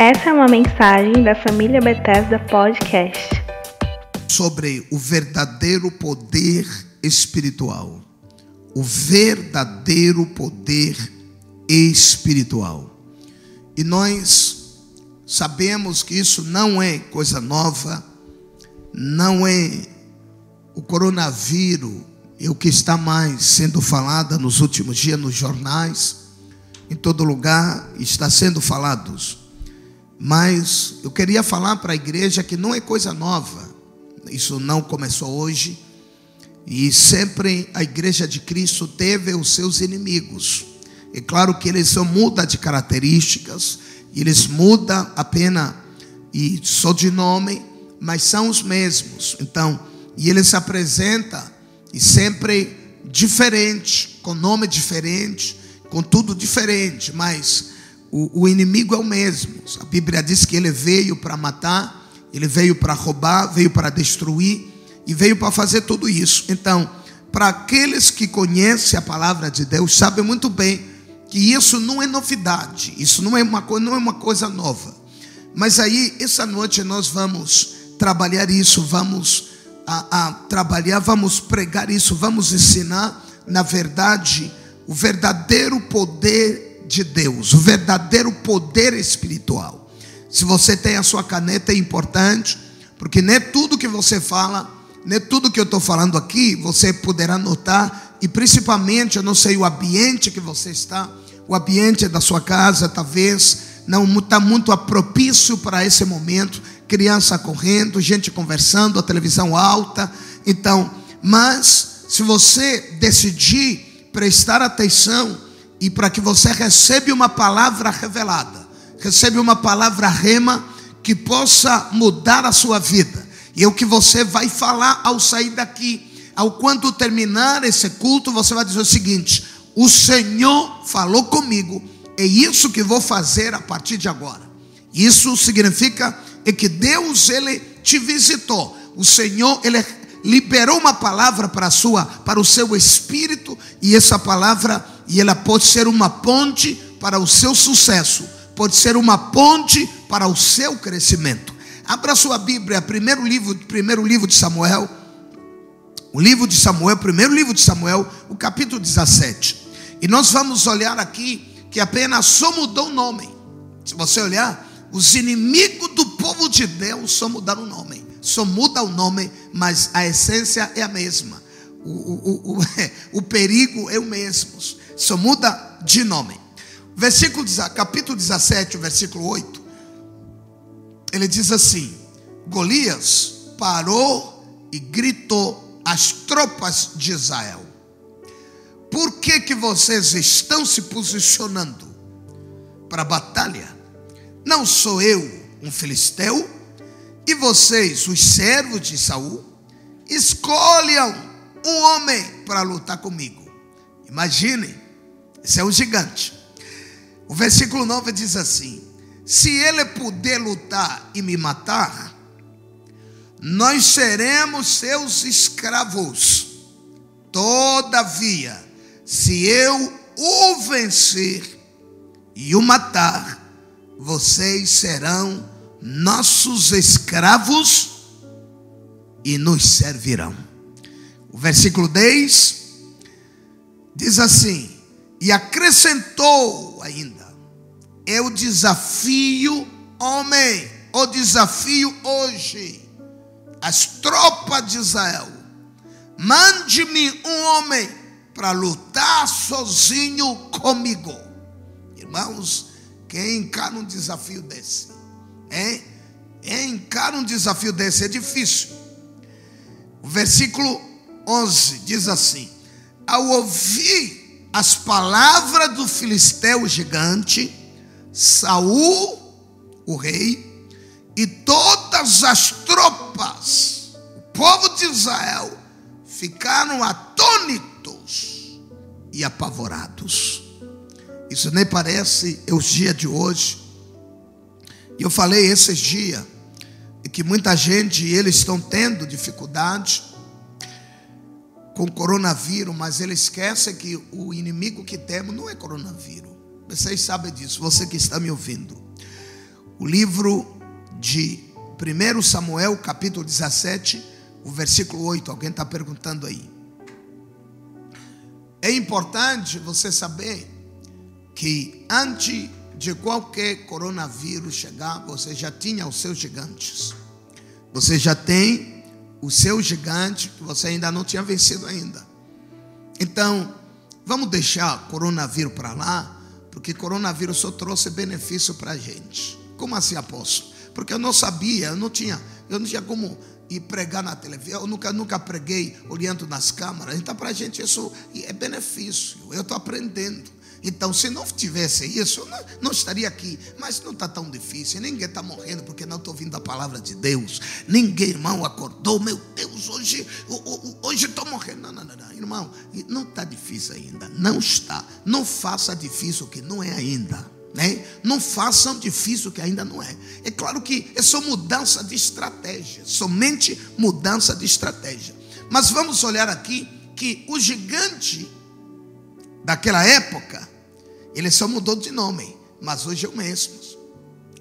Essa é uma mensagem da família Bethesda Podcast. Sobre o verdadeiro poder espiritual. O verdadeiro poder espiritual. E nós sabemos que isso não é coisa nova, não é o coronavírus, é o que está mais sendo falado nos últimos dias nos jornais, em todo lugar está sendo falados. Mas eu queria falar para a igreja que não é coisa nova. Isso não começou hoje. E sempre a igreja de Cristo teve os seus inimigos. É claro que eles só mudam de características, eles mudam apenas e só de nome, mas são os mesmos. Então, e ele se apresenta e sempre diferente, com nome diferente, com tudo diferente, mas o, o inimigo é o mesmo. A Bíblia diz que ele veio para matar, ele veio para roubar, veio para destruir e veio para fazer tudo isso. Então, para aqueles que conhecem a palavra de Deus, sabem muito bem que isso não é novidade, isso não é uma, não é uma coisa nova. Mas aí, essa noite, nós vamos trabalhar isso, vamos a, a trabalhar, vamos pregar isso, vamos ensinar, na verdade, o verdadeiro poder de Deus, o verdadeiro poder espiritual. Se você tem a sua caneta, é importante, porque nem tudo que você fala, nem tudo que eu estou falando aqui, você poderá notar, e principalmente, eu não sei o ambiente que você está, o ambiente da sua casa, talvez não está muito propício para esse momento, criança correndo, gente conversando, a televisão alta. Então, mas se você decidir prestar atenção e para que você receba uma palavra revelada, receba uma palavra rema que possa mudar a sua vida. E é o que você vai falar ao sair daqui. Ao quando terminar esse culto, você vai dizer o seguinte: O Senhor falou comigo, é isso que vou fazer a partir de agora. Isso significa é que Deus ele te visitou. O Senhor ele liberou uma palavra para a sua, para o seu espírito e essa palavra e ela pode ser uma ponte para o seu sucesso, pode ser uma ponte para o seu crescimento. Abra sua Bíblia, primeiro livro, primeiro livro de Samuel, o livro de Samuel, primeiro livro de Samuel, o capítulo 17. E nós vamos olhar aqui que apenas só mudou o nome. Se você olhar, os inimigos do povo de Deus só mudaram o nome. Só muda o nome, mas a essência é a mesma. O, o, o, o perigo é o mesmo. Só muda de nome. Versículo, capítulo 17, versículo 8. Ele diz assim: Golias parou e gritou às tropas de Israel: Por que, que vocês estão se posicionando para a batalha? Não sou eu um filisteu? E vocês, os servos de Saul, escolham um homem para lutar comigo. Imaginem, esse é um gigante. O versículo 9 diz assim: Se ele puder lutar e me matar, nós seremos seus escravos. Todavia, se eu o vencer e o matar, vocês serão nossos escravos e nos servirão. O versículo 10 diz assim: E acrescentou ainda: Eu desafio, homem, o desafio hoje, as tropas de Israel, mande-me um homem para lutar sozinho comigo. Irmãos, quem encara um desafio desse? Hein? Quem encara um desafio desse é difícil. O versículo 11 diz assim: Ao ouvir as palavras do filisteu gigante, Saul, o rei, e todas as tropas, o povo de Israel, ficaram atônitos e apavorados. Isso nem parece os dias de hoje. E eu falei esses dias que muita gente eles estão tendo dificuldade com coronavírus, mas eles esquecem que o inimigo que temos não é coronavírus. Vocês sabem disso, você que está me ouvindo. o livro de 1 Samuel, capítulo 17, o versículo 8. Alguém está perguntando aí. É importante você saber que antes de qualquer coronavírus chegar, você já tinha os seus gigantes. Você já tem o seu gigante que você ainda não tinha vencido ainda. Então, vamos deixar coronavírus para lá, porque coronavírus só trouxe benefício para a gente. Como assim, apóstolo? Porque eu não sabia, eu não tinha, eu não tinha como ir pregar na televisão. Eu nunca, nunca preguei olhando nas câmaras. Então, para a gente, isso é benefício. Eu estou aprendendo. Então, se não tivesse isso, eu não, não estaria aqui. Mas não está tão difícil. Ninguém está morrendo porque não estou ouvindo a palavra de Deus. Ninguém, irmão, acordou. Meu Deus, hoje hoje estou morrendo. Não, não, não, não. Irmão, não está difícil ainda. Não está. Não faça difícil o que não é ainda. Né? Não façam difícil que ainda não é. É claro que é só mudança de estratégia, somente mudança de estratégia. Mas vamos olhar aqui que o gigante daquela época, ele só mudou de nome, mas hoje é o mesmo.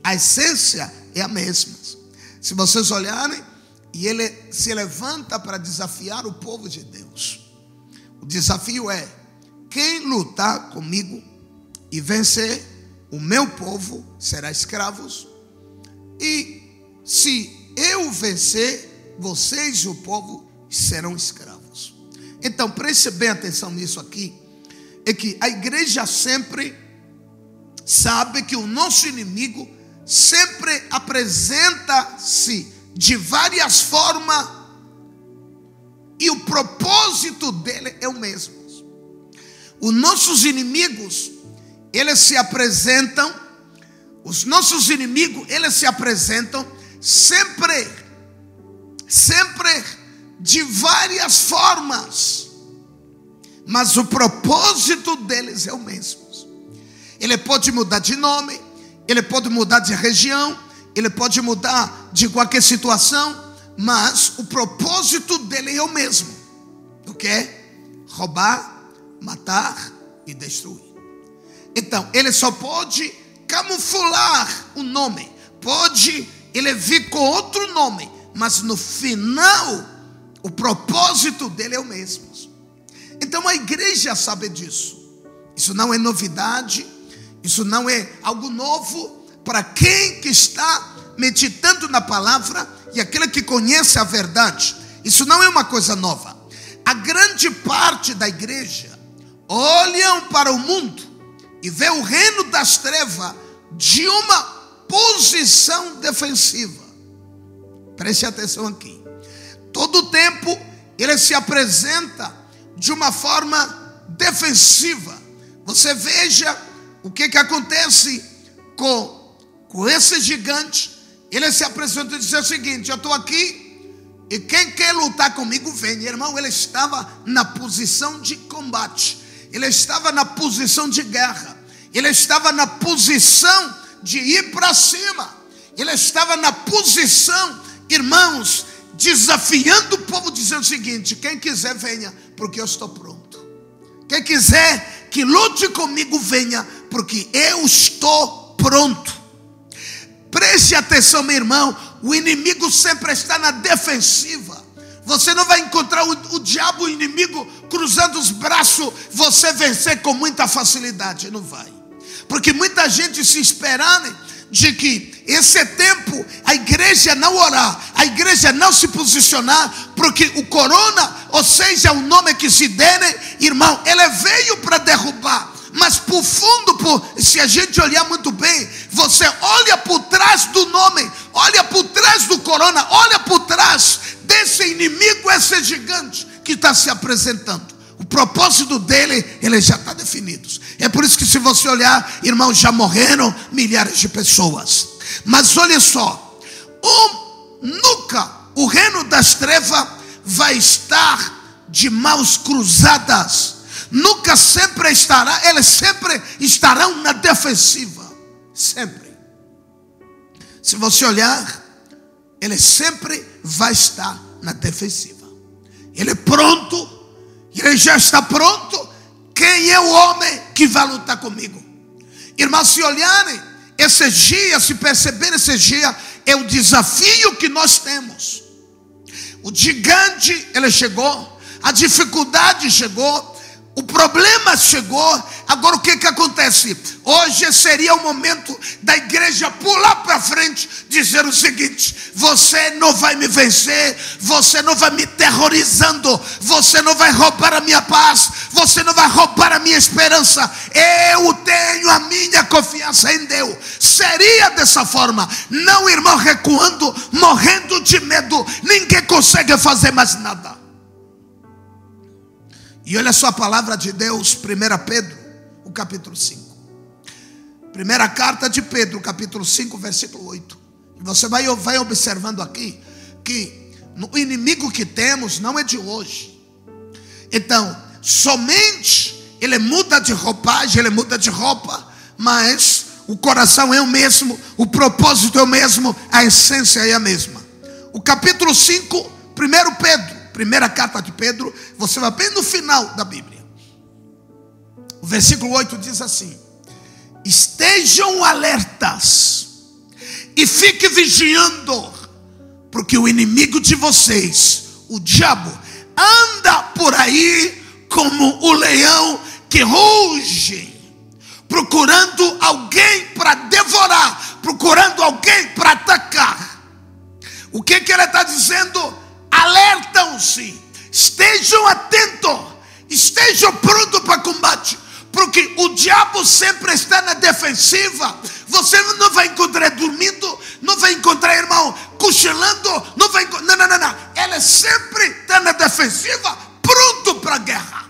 A essência é a mesma. Se vocês olharem, e ele se levanta para desafiar o povo de Deus. O desafio é: quem lutar comigo e vencer, o meu povo será escravos. E se eu vencer, vocês e o povo serão escravos. Então preste bem atenção nisso aqui é que a igreja sempre sabe que o nosso inimigo sempre apresenta-se de várias formas e o propósito dele é o mesmo. Os nossos inimigos, eles se apresentam, os nossos inimigos, eles se apresentam sempre, sempre de várias formas mas o propósito deles é o mesmo. Ele pode mudar de nome, ele pode mudar de região, ele pode mudar de qualquer situação, mas o propósito dele é o mesmo. O que? Roubar, matar e destruir. Então, ele só pode camuflar o nome, pode ele vir com outro nome, mas no final, o propósito dele é o mesmo. Então a igreja sabe disso. Isso não é novidade, isso não é algo novo para quem que está meditando na palavra e aquele que conhece a verdade. Isso não é uma coisa nova. A grande parte da igreja olham para o mundo e vê o reino das trevas de uma posição defensiva. Preste atenção aqui. Todo tempo ele se apresenta de uma forma defensiva. Você veja o que, que acontece com, com esse gigante. Ele se apresentou e disse o seguinte: Eu estou aqui e quem quer lutar comigo, vem. Irmão, ele estava na posição de combate, ele estava na posição de guerra, ele estava na posição de ir para cima, ele estava na posição, irmãos, desafiando o povo, dizendo o seguinte: quem quiser, venha, porque eu estou pronto. Quem quiser que lute comigo, venha, porque eu estou pronto. Preste atenção, meu irmão. O inimigo sempre está na defensiva. Você não vai encontrar o, o diabo, o inimigo, cruzando os braços, você vencer com muita facilidade. Não vai. Porque muita gente se esperando de que esse é tempo a igreja não orar, a igreja não se posicionar, porque o corona, ou seja, o nome que se dene, irmão, ele veio para derrubar. Mas por fundo, por, se a gente olhar muito bem, você olha por trás do nome, olha por trás do corona, olha por trás desse inimigo, esse gigante que está se apresentando. Propósito dele, ele já está definido. É por isso que se você olhar, irmãos, já morreram milhares de pessoas. Mas olha só, um, nunca o reino das trevas vai estar de mãos cruzadas. Nunca sempre estará, eles sempre estarão na defensiva. Sempre. Se você olhar, ele sempre vai estar na defensiva. Ele é pronto ele já está pronto. Quem é o homem que vai lutar comigo? Irmãos, se olharem, Esse dia, se perceber esse dia, é o desafio que nós temos. O gigante, ele chegou, a dificuldade chegou, o problema chegou, agora o que que acontece? Hoje seria o momento da igreja pular para frente, dizer o seguinte: você não vai me vencer, você não vai me terrorizando, você não vai roubar a minha paz, você não vai roubar a minha esperança. Eu tenho a minha confiança em Deus. Seria dessa forma, não irmão recuando, morrendo de medo, ninguém consegue fazer mais nada. E olha só a palavra de Deus, 1 Pedro, o capítulo 5. Primeira carta de Pedro, capítulo 5, versículo 8. E você vai, vai observando aqui que o inimigo que temos não é de hoje. Então, somente ele muda de roupagem, ele muda de roupa, mas o coração é o mesmo, o propósito é o mesmo, a essência é a mesma. O capítulo 5, 1 Pedro primeira carta de Pedro, você vai bem no final da Bíblia. O versículo 8 diz assim: Estejam alertas e fiquem vigiando, porque o inimigo de vocês, o diabo, anda por aí como o leão que ruge, procurando alguém para devorar, procurando alguém para atacar. O que, que ele está dizendo? Alertam-se, estejam atentos, estejam prontos para combate, porque o diabo sempre está na defensiva. Você não vai encontrar dormindo, não vai encontrar irmão cochilando, não vai não, não, não, não. Ela sempre está na defensiva, pronto para a guerra.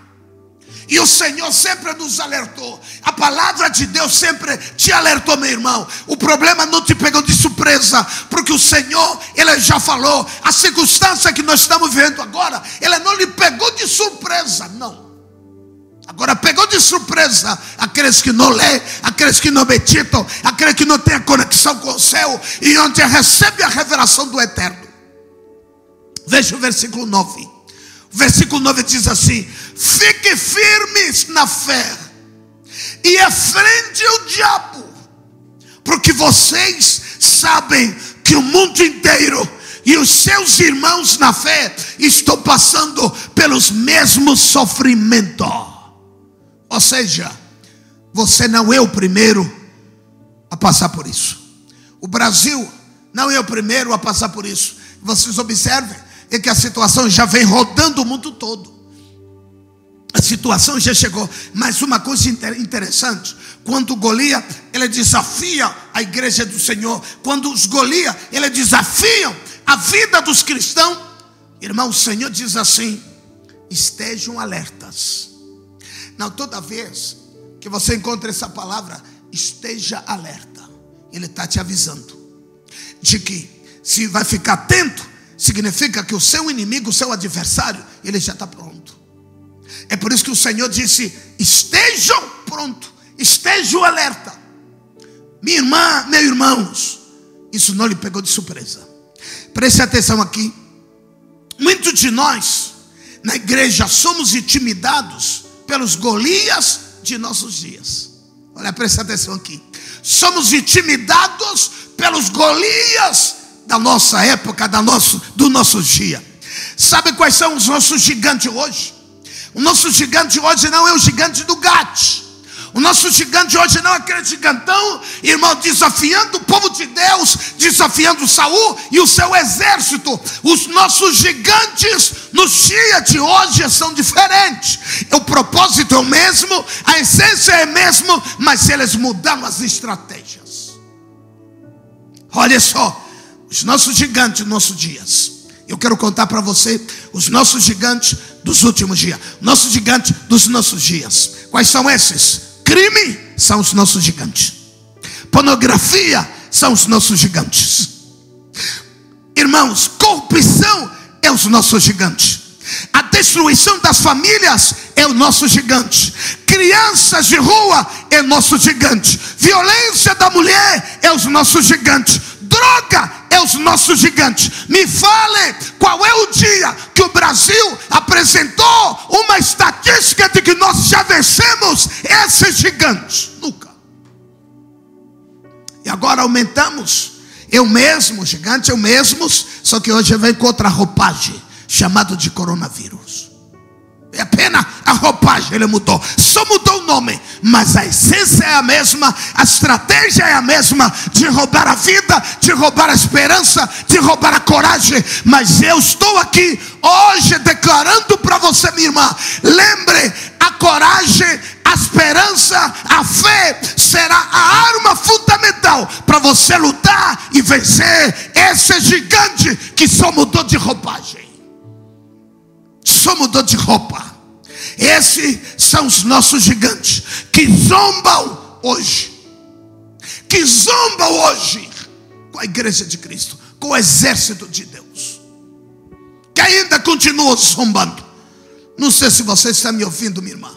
E o Senhor sempre nos alertou. A palavra de Deus sempre te alertou, meu irmão. O problema não te pegou de surpresa, porque o Senhor, ele já falou. A circunstância que nós estamos vivendo agora, ele não lhe pegou de surpresa, não. Agora pegou de surpresa aqueles que não lê, aqueles que não meditam, aqueles que não têm conexão com o céu e onde recebe a revelação do eterno. Veja o versículo 9. Versículo 9 diz assim: Fique firmes na fé e enfrente o diabo, porque vocês sabem que o mundo inteiro e os seus irmãos na fé estão passando pelos mesmos sofrimentos. Ou seja, você não é o primeiro a passar por isso. O Brasil não é o primeiro a passar por isso. Vocês observem, que a situação já vem rodando o mundo todo. A situação já chegou. Mas uma coisa interessante: quando Golias ele desafia a igreja do Senhor, quando os Golias ele desafiam a vida dos cristãos, irmão, o Senhor diz assim: estejam alertas. Não, toda vez que você encontra essa palavra, esteja alerta. Ele está te avisando de que se vai ficar atento significa que o seu inimigo, o seu adversário, ele já está pronto. É por isso que o Senhor disse: estejam prontos, estejam alerta. Minha irmã, meus irmãos, isso não lhe pegou de surpresa. Preste atenção aqui. Muitos de nós, na igreja, somos intimidados pelos Golias de nossos dias. Olha, preste atenção aqui. Somos intimidados pelos Golias da nossa época, da nosso, do nosso dia. Sabe quais são os nossos gigantes hoje? O nosso gigante hoje não é o gigante do GAT. O nosso gigante hoje não é aquele gigantão, irmão, desafiando o povo de Deus, desafiando Saul e o seu exército. Os nossos gigantes nos dias de hoje são diferentes. O propósito é o mesmo, a essência é a mesma, mas eles mudaram as estratégias. Olha só, os nossos gigantes dos nossos dias. Eu quero contar para você os nossos gigantes dos últimos dias. Nossos gigantes dos nossos dias. Quais são esses? Crime são os nossos gigantes. Pornografia são os nossos gigantes. Irmãos, corrupção é os nossos gigantes. A destruição das famílias é o nosso gigante. Crianças de rua é nosso gigante. Violência da mulher é os nossos gigantes. Droga é os nossos gigantes. Me fale qual é o dia que o Brasil apresentou uma estatística de que nós já vencemos esses gigantes. Nunca. E agora aumentamos. Eu mesmo, gigante, eu mesmo, só que hoje vem com outra roupagem, chamado de coronavírus. Apenas a roupagem, ele mudou. Só mudou o nome, mas a essência é a mesma, a estratégia é a mesma de roubar a vida, de roubar a esperança, de roubar a coragem. Mas eu estou aqui hoje declarando para você, minha irmã, lembre, a coragem, a esperança, a fé será a arma fundamental para você lutar e vencer esse gigante que só mudou de roupagem. Só mudou de roupa. Esses são os nossos gigantes que zombam hoje. Que zombam hoje com a igreja de Cristo, com o exército de Deus. Que ainda continuam zombando. Não sei se você está me ouvindo, minha irmã.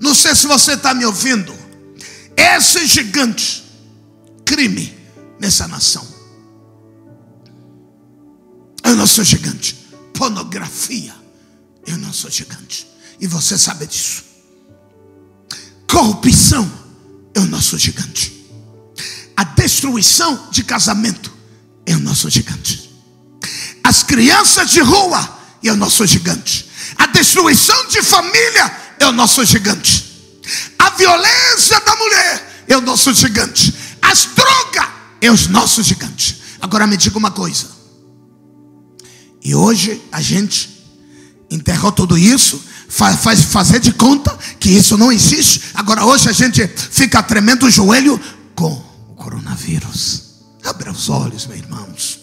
Não sei se você está me ouvindo. Esse gigante, crime nessa nação. É o nosso gigante. Pornografia é o nosso gigante. E você sabe disso. Corrupção é o nosso gigante. A destruição de casamento é o nosso gigante. As crianças de rua é o nosso gigante. A destruição de família é o nosso gigante. A violência da mulher é o nosso gigante. As drogas é o nosso gigante. Agora me diga uma coisa. E hoje a gente enterrou tudo isso, faz, faz fazer de conta que isso não existe. Agora hoje a gente fica tremendo o joelho com o coronavírus. Abra os olhos, meus irmãos.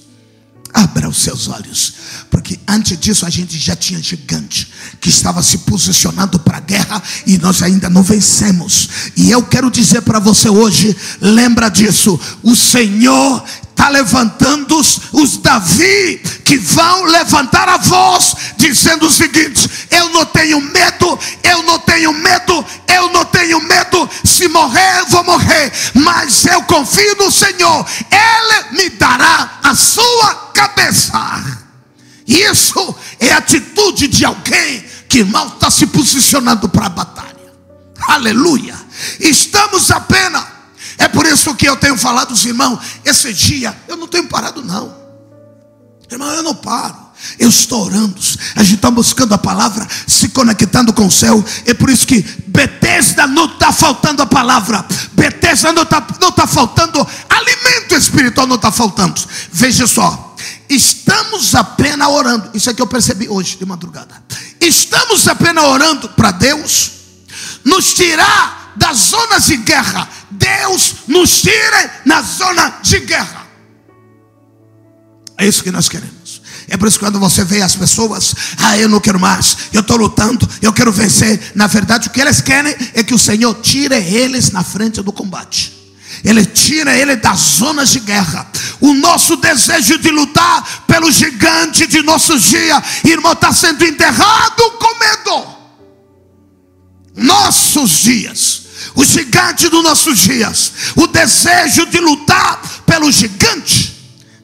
Abra os seus olhos, porque antes disso a gente já tinha gigante que estava se posicionando para a guerra e nós ainda não vencemos. E eu quero dizer para você hoje: lembra disso, o Senhor está levantando os, os Davi que vão levantar a voz, dizendo o seguinte: Eu não tenho medo, eu não tenho medo, eu não tenho medo. Se morrer, vou morrer, mas eu confio no Senhor, Ele me dará a sua cabeça. Isso é atitude de alguém que mal está se posicionando para a batalha. Aleluia. Estamos apenas é por isso que eu tenho falado aos irmãos, esse dia eu não tenho parado não. Irmão, eu não paro. Eu estou orando, a gente está buscando a palavra, se conectando com o céu. É por isso que Betesda não está faltando a palavra, Betesda não está não tá faltando alimento espiritual, não está faltando. Veja só, estamos apenas orando. Isso é que eu percebi hoje de madrugada. Estamos apenas orando para Deus nos tirar das zonas de guerra Deus nos tire na zona de guerra. É isso que nós queremos. É por isso que quando você vê as pessoas, ah, eu não quero mais, eu estou lutando, eu quero vencer. Na verdade, o que eles querem é que o Senhor tire eles na frente do combate. Ele tira ele das zonas de guerra. O nosso desejo de lutar pelo gigante de nossos dias, irmão, está sendo enterrado com medo. Nossos dias o gigante dos nossos dias, o desejo de lutar pelo gigante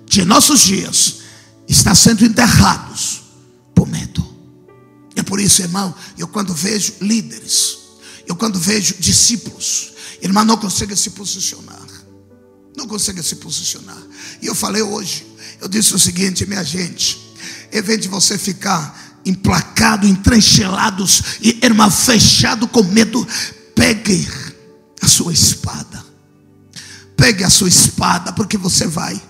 de nossos dias, está sendo enterrados por medo. É por isso, irmão, eu quando vejo líderes, eu quando vejo discípulos, irmão, não consegue se posicionar. Não consegue se posicionar. E eu falei hoje, eu disse o seguinte, minha gente, em vez de você ficar emplacado, entranchelados e irmão, fechado com medo, pegue a sua espada. Pegue a sua espada, porque você vai.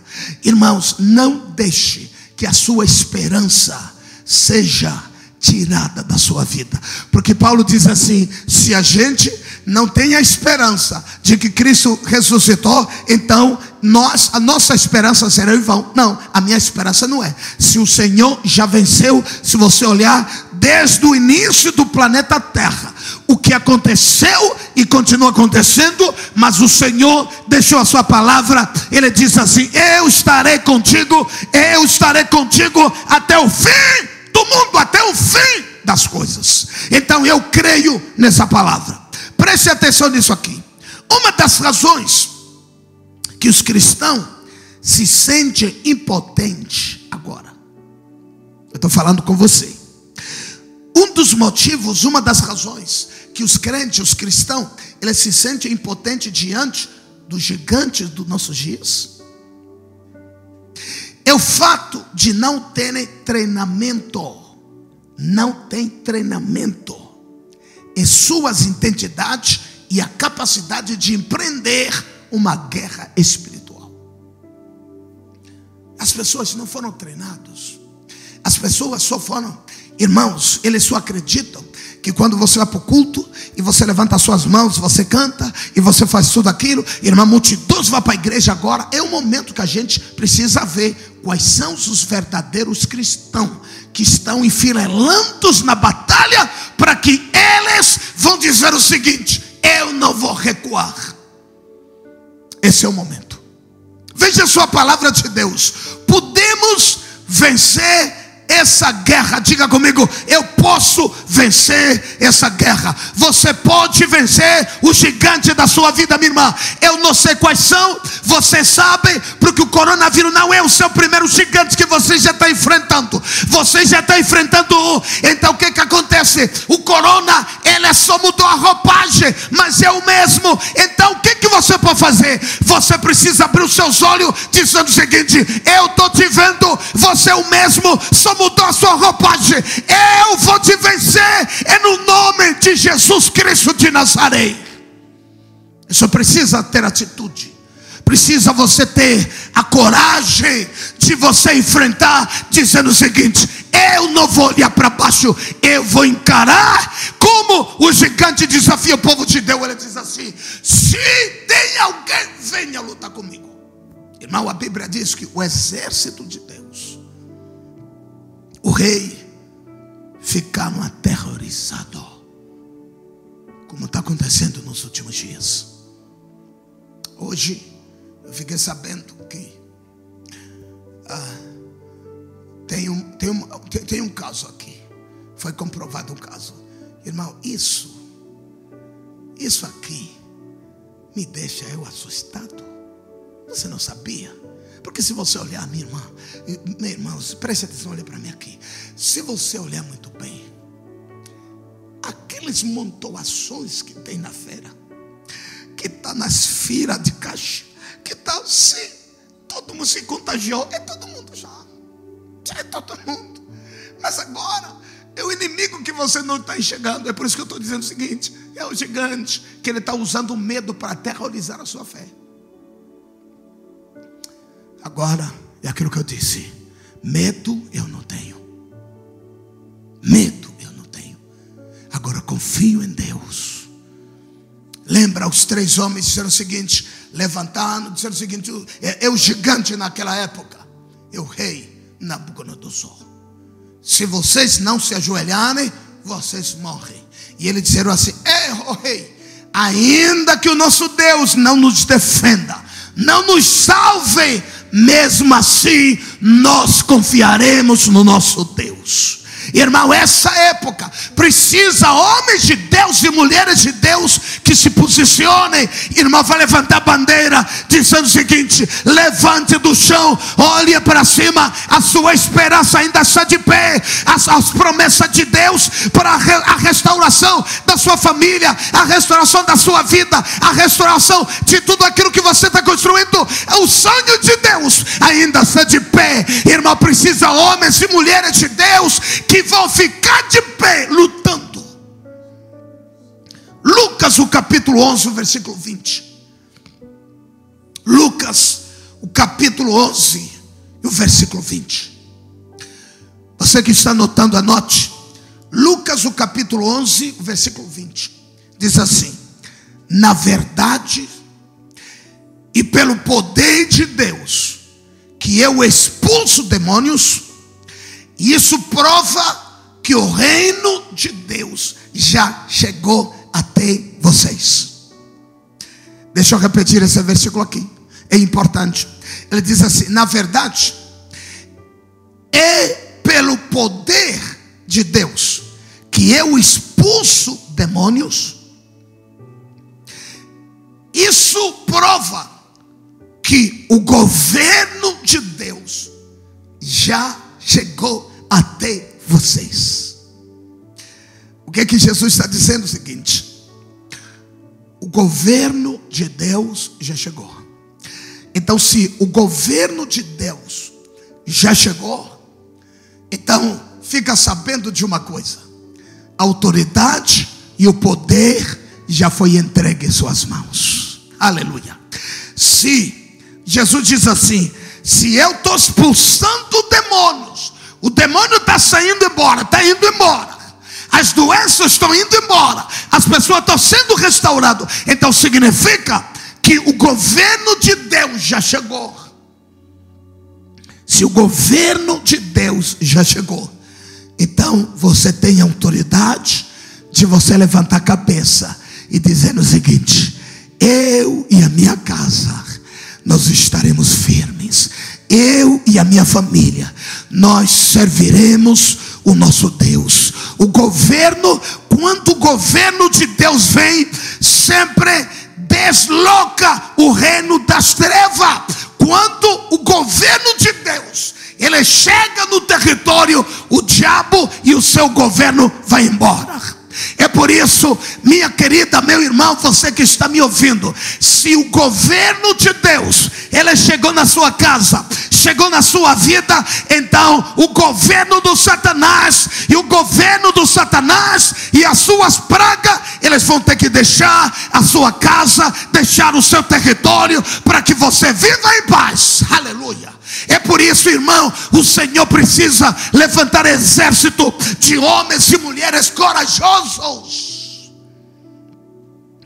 Irmãos, não deixe que a sua esperança seja tirada da sua vida. Porque Paulo diz assim: se a gente não tem a esperança de que Cristo ressuscitou, então nós, a nossa esperança será em vão. Não, a minha esperança não é. Se o Senhor já venceu, se você olhar desde o início do planeta Terra, o que aconteceu e continua acontecendo, mas o Senhor deixou a sua palavra, ele diz assim: Eu estarei contigo, eu estarei contigo até o fim do mundo, até o fim das coisas. Então eu creio nessa palavra. Preste atenção nisso aqui. Uma das razões que os cristãos se sentem impotentes agora. Eu estou falando com você. Um dos motivos, uma das razões que os crentes, os cristãos, eles se sentem impotentes diante dos gigantes dos nossos dias é o fato de não terem treinamento. Não tem treinamento em suas identidades e a capacidade de empreender uma guerra espiritual. As pessoas não foram treinadas. As pessoas só foram, irmãos, eles só acreditam que quando você vai para o culto e você levanta suas mãos, você canta e você faz tudo aquilo, irmã, multidões vai para a igreja agora, é o momento que a gente precisa ver quais são os verdadeiros cristãos que estão enfileirandos na batalha para que eles vão dizer o seguinte: eu não vou recuar. Esse é o momento. Veja a sua palavra de Deus. Podemos vencer essa guerra. Diga comigo, eu posso vencer essa guerra. Você pode vencer o gigante da sua vida, minha irmã. Eu não sei quais são, você sabe, porque o coronavírus não é o seu primeiro gigante que você já está enfrentando. Você já está enfrentando um. Então o que que acontece? O corona, ele só mudou a roupagem, mas é o mesmo. Então o que que você pode fazer? Você precisa abrir os seus olhos dizendo o seguinte: eu estou te vendo, você é o mesmo, só mudou a sua roupagem. Eu vou te vencer é no nome de Jesus Cristo de Nazaré. Só precisa ter atitude. Precisa você ter a coragem de você enfrentar, dizendo o seguinte: eu não vou olhar para baixo, eu vou encarar. Como o gigante desafia o povo de Deus, ele diz assim: se tem alguém, venha lutar comigo. Irmão, a Bíblia diz que o exército de Deus o rei ficaram aterrorizados, como está acontecendo nos últimos dias. Hoje eu fiquei sabendo que ah, tem, um, tem, um, tem, tem um caso aqui. Foi comprovado um caso. Irmão, isso, isso aqui me deixa eu assustado. Você não sabia? Porque se você olhar, minha irmã, meu irmão, preste atenção, olha para mim aqui. Se você olhar muito bem, aqueles montoações que tem na feira, que está nas firas de caixa, que está assim, todo mundo se contagiou, é todo mundo já. Já é todo mundo. Mas agora, é o inimigo que você não está enxergando. É por isso que eu estou dizendo o seguinte: é o gigante que ele está usando o medo para aterrorizar a sua fé. Agora, é aquilo que eu disse: medo eu não tenho. Medo eu não tenho. Agora confio em Deus. Lembra os três homens disseram o seguinte: levantando, disseram o seguinte: é, é o gigante naquela época, é o rei Nabucodonosor. Se vocês não se ajoelharem, vocês morrem. E eles disseram assim: É, oh rei, ainda que o nosso Deus não nos defenda, não nos salve, mesmo assim nós confiaremos no nosso Deus. Irmão, essa época precisa homens de Deus e mulheres de Deus que se posicionem. Irmão, vai levantar bandeira, dizendo o seguinte: levante do chão, olhe para cima, a sua esperança ainda está de pé. As, as promessas de Deus para a, re, a restauração da sua família, a restauração da sua vida, a restauração de tudo aquilo que você está construindo. O sonho de Deus ainda está de pé. Irmão, precisa homens e mulheres de Deus que vão ficar de pé lutando. Lucas, o capítulo 11, o versículo 20. Lucas, o capítulo 11, o versículo 20. Você que está anotando, anote. Lucas, o capítulo 11, o versículo 20. Diz assim: Na verdade, e pelo poder de Deus, que eu expulso demônios, isso prova que o reino de Deus já chegou até vocês. Deixa eu repetir esse versículo aqui. É importante. Ele diz assim: na verdade, é pelo poder de Deus que eu expulso demônios. Isso prova que o governo de Deus já chegou até vocês. O que é que Jesus está dizendo? O seguinte: o governo de Deus já chegou. Então, se o governo de Deus já chegou, então fica sabendo de uma coisa: a autoridade e o poder já foi entregue em suas mãos. Aleluia. Se Jesus diz assim: se eu estou expulsando demônios, o demônio está saindo embora, está indo embora. As doenças estão indo embora, as pessoas estão sendo restauradas. Então significa que o governo de Deus já chegou. Se o governo de Deus já chegou, então você tem autoridade de você levantar a cabeça e dizer o seguinte: eu e a minha casa, nós estaremos firmes. Eu e a minha família, nós serviremos o nosso Deus. O governo, quando o governo de Deus vem, sempre desloca o reino das trevas. Quando o governo de Deus ele chega no território, o diabo e o seu governo vai embora. É por isso, minha querida, meu irmão, você que está me ouvindo, se o governo de Deus, ele chegou na sua casa, chegou na sua vida, então o governo do Satanás e o governo do Satanás e as suas pragas, eles vão ter que deixar a sua casa, deixar o seu território para que você viva em paz. Aleluia. É por isso, irmão, o Senhor precisa levantar exército de homens e mulheres corajosos.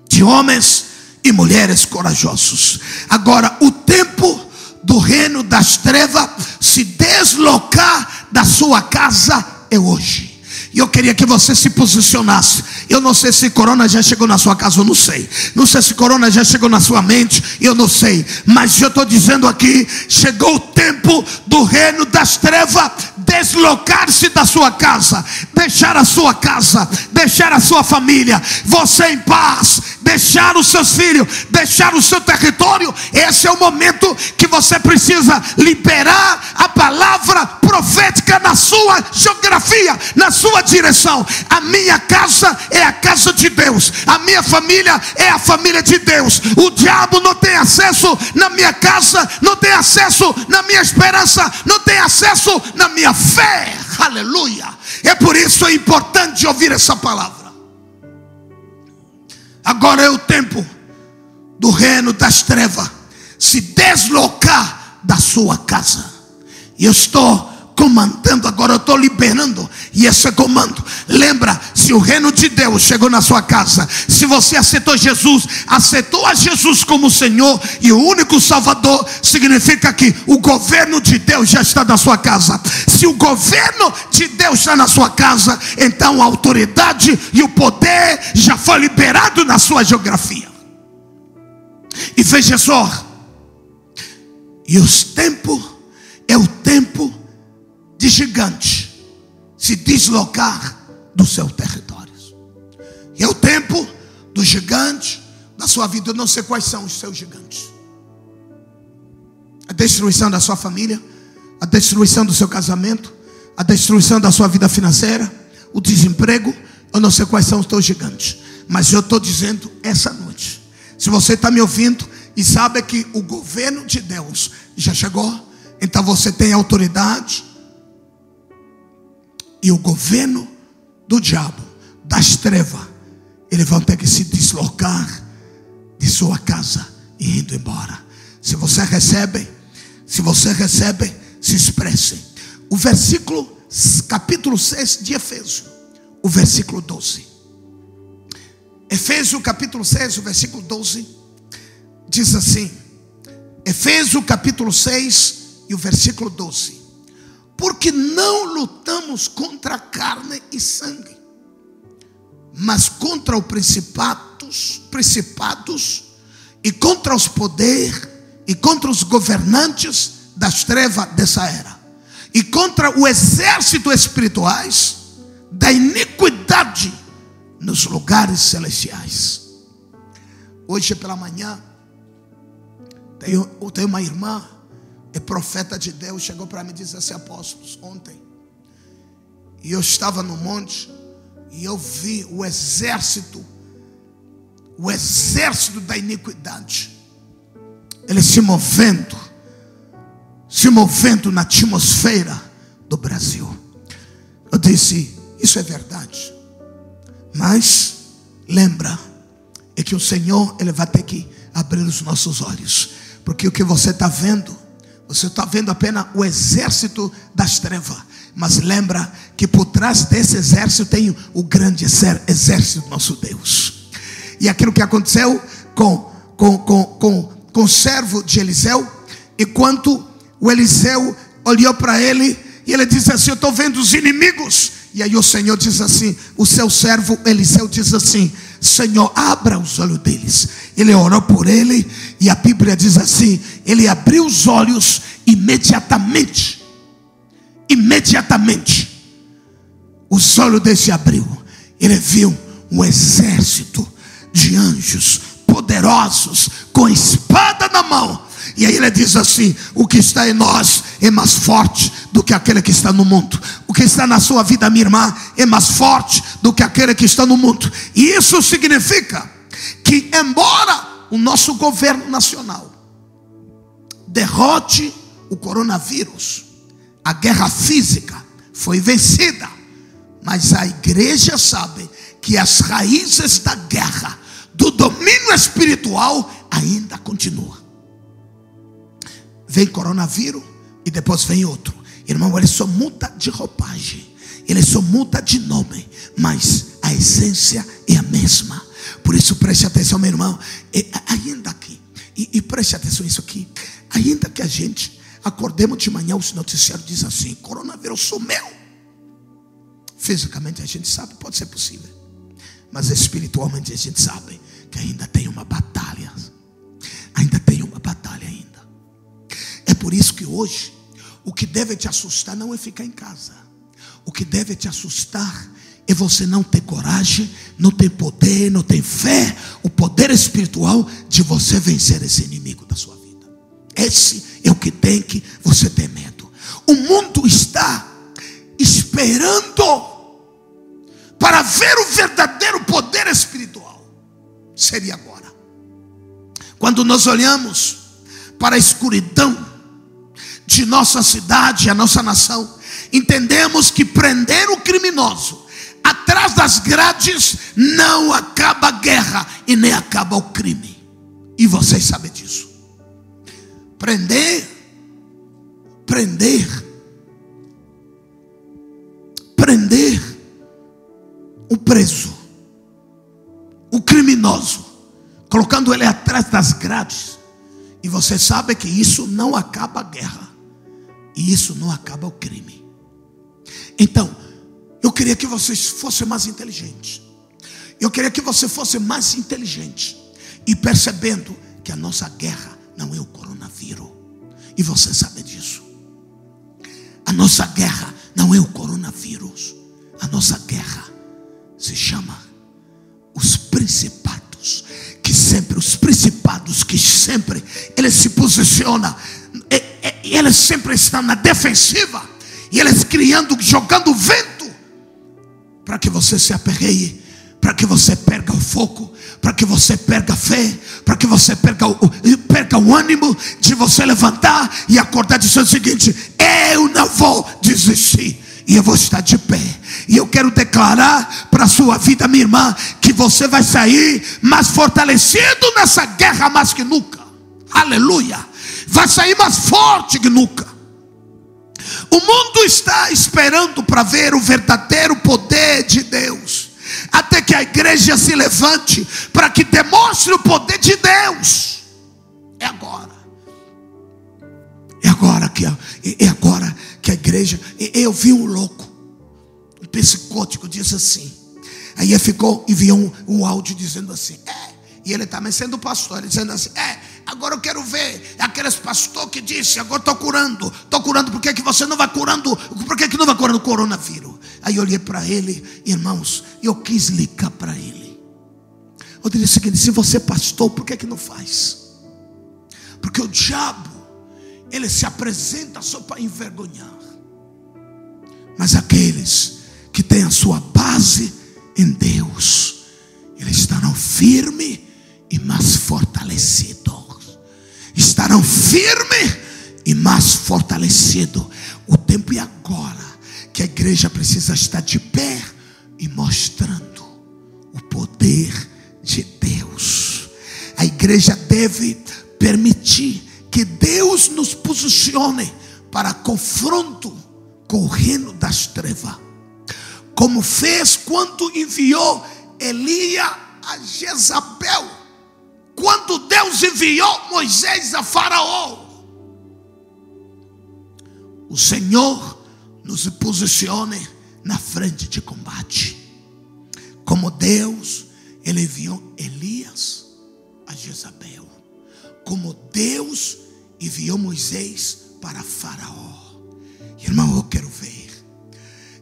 De homens e mulheres corajosos. Agora, o tempo do reino das trevas se deslocar da sua casa é hoje. E eu queria que você se posicionasse. Eu não sei se corona já chegou na sua casa, eu não sei. Não sei se corona já chegou na sua mente, eu não sei. Mas eu estou dizendo aqui: chegou o tempo do reino das trevas deslocar-se da sua casa, deixar a sua casa, deixar a sua família, você em paz, deixar os seus filhos, deixar o seu território. Esse é o momento que você precisa liberar a palavra profética na sua geografia, na sua direção. A minha casa é a casa de Deus, a minha família é a família de Deus. O diabo não tem acesso na minha casa, não tem acesso na minha esperança, não tem acesso na minha fé. Aleluia. É por isso é importante ouvir essa palavra. Agora é o tempo do reino das trevas se deslocar da sua casa. E eu estou comandando, agora eu estou liberando. E esse comando, lembra, se o reino de Deus chegou na sua casa, se você aceitou Jesus, aceitou a Jesus como Senhor e o único Salvador, significa que o governo de Deus já está na sua casa. Se o governo de Deus está na sua casa, então a autoridade e o poder já foi liberado na sua geografia. E veja só, e os tempos é o tempo de gigante se deslocar do seu território. E é o tempo do gigante da sua vida. Eu não sei quais são os seus gigantes. A destruição da sua família, a destruição do seu casamento, a destruição da sua vida financeira, o desemprego. Eu não sei quais são os teus gigantes. Mas eu estou dizendo essa noite. Se você está me ouvindo e sabe que o governo de Deus já chegou, então você tem autoridade e o governo do diabo, das trevas, eles vão ter que se deslocar de sua casa e indo embora. Se você recebe, se você recebe, se expresse. O versículo, capítulo 6 de Efésio, o versículo 12. Efésio capítulo 6, o versículo 12, diz assim: Efésio capítulo 6 e o versículo 12 porque não lutamos contra carne e sangue, mas contra os principados, principados e contra os poderes e contra os governantes das trevas dessa era e contra o exército espirituais da iniquidade nos lugares celestiais. Hoje pela manhã tem, tem uma irmã é profeta de Deus, chegou para mim e disse assim: Apóstolos, ontem, e eu estava no monte, e eu vi o exército, o exército da iniquidade, ele se movendo, se movendo na atmosfera do Brasil. Eu disse: Isso é verdade, mas lembra, é que o Senhor, Ele vai ter que abrir os nossos olhos, porque o que você está vendo, você está vendo apenas o exército das trevas. Mas lembra que por trás desse exército tem o grande exército do nosso Deus. E aquilo que aconteceu com, com, com, com, com o servo de Eliseu, enquanto o Eliseu olhou para ele e ele disse assim: Eu estou vendo os inimigos. E aí o Senhor diz assim: O seu servo Eliseu diz assim: Senhor, abra os olhos deles. Ele orou por ele, e a Bíblia diz assim: Ele abriu os olhos imediatamente. Imediatamente, os olhos desse abriu. Ele viu um exército de anjos poderosos com espada na mão. E aí ele diz assim: O que está em nós é mais forte do que aquele que está no mundo. O que está na sua vida, minha irmã, é mais forte do que aquele que está no mundo. E isso significa que, embora o nosso governo nacional derrote o coronavírus, a guerra física foi vencida, mas a igreja sabe que as raízes da guerra, do domínio espiritual, ainda continuam. Vem coronavírus, e depois vem outro. Irmão, ele só muda de roupagem, ele só muda de nome, mas a essência é a mesma. Por isso preste atenção, meu irmão. E, ainda aqui, e, e preste atenção isso aqui. Ainda que a gente acordemos de manhã, os noticiários dizem assim: coronavírus sumiu. Fisicamente a gente sabe, pode ser possível. Mas espiritualmente a gente sabe que ainda tem uma batalha. Ainda tem. É por isso que hoje o que deve te assustar não é ficar em casa. O que deve te assustar é você não ter coragem, não ter poder, não ter fé, o poder espiritual de você vencer esse inimigo da sua vida. Esse é o que tem que você ter medo. O mundo está esperando para ver o verdadeiro poder espiritual. Seria agora. Quando nós olhamos para a escuridão de nossa cidade, a nossa nação, entendemos que prender o criminoso atrás das grades não acaba a guerra e nem acaba o crime. E vocês sabem disso. Prender, prender, prender o preso, o criminoso, colocando ele atrás das grades. E você sabe que isso não acaba a guerra. E isso não acaba o crime. Então, eu queria que vocês fossem mais inteligentes. Eu queria que você fosse mais inteligente. E percebendo que a nossa guerra não é o coronavírus. E você sabe disso. A nossa guerra não é o coronavírus. A nossa guerra se chama os principados. Que sempre, os principados que sempre, eles se posicionam e eles sempre estão na defensiva. E eles criando, jogando vento. Para que você se aperreie. Para que você perca o foco. Para que você perca a fé. Para que você perca o, perca o ânimo de você levantar e acordar dizer o seguinte: Eu não vou desistir e eu vou estar de pé. E eu quero declarar para a sua vida, minha irmã, que você vai sair mais fortalecido nessa guerra mais que nunca. Aleluia vai sair mais forte que nunca. O mundo está esperando para ver o verdadeiro poder de Deus, até que a igreja se levante para que demonstre o poder de Deus. É agora. É agora que a, é agora que a igreja. Eu vi um louco, um psicótico, diz assim. Aí ele ficou e viu um, um áudio dizendo assim: é. E ele também sendo pastor, ele dizendo assim: é Agora eu quero ver aqueles pastor que disse, agora estou curando, estou curando, por que, que você não vai curando? Por que, que não vai curando o coronavírus? Aí eu olhei para ele, irmãos, e eu quis ligar para ele. Eu disse o seguinte: se você é pastor, por que, que não faz? Porque o diabo, ele se apresenta só para envergonhar. Mas aqueles que têm a sua base em Deus, eles estarão firmes e mais fortalecidos. Estarão firmes e mais fortalecidos. O tempo é agora que a igreja precisa estar de pé e mostrando o poder de Deus. A igreja deve permitir que Deus nos posicione para confronto com o reino das trevas, como fez quando enviou Elia a Jezabel, quando Deus enviou Moisés a Faraó. O Senhor nos posicione na frente de combate, como Deus ele enviou Elias a Jezabel, como Deus enviou Moisés para Faraó. Irmão, eu quero ver.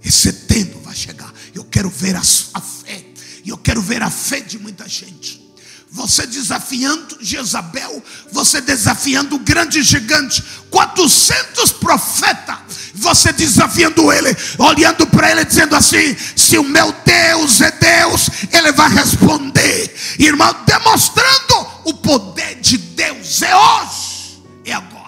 Esse tempo vai chegar. Eu quero ver a sua fé. E eu quero ver a fé de muita gente. Você desafiando Jezabel, você desafiando o grande gigante, 400 profetas, você desafiando ele, olhando para ele, dizendo assim: se o meu Deus é Deus, ele vai responder, irmão, demonstrando o poder de Deus, é hoje, é agora.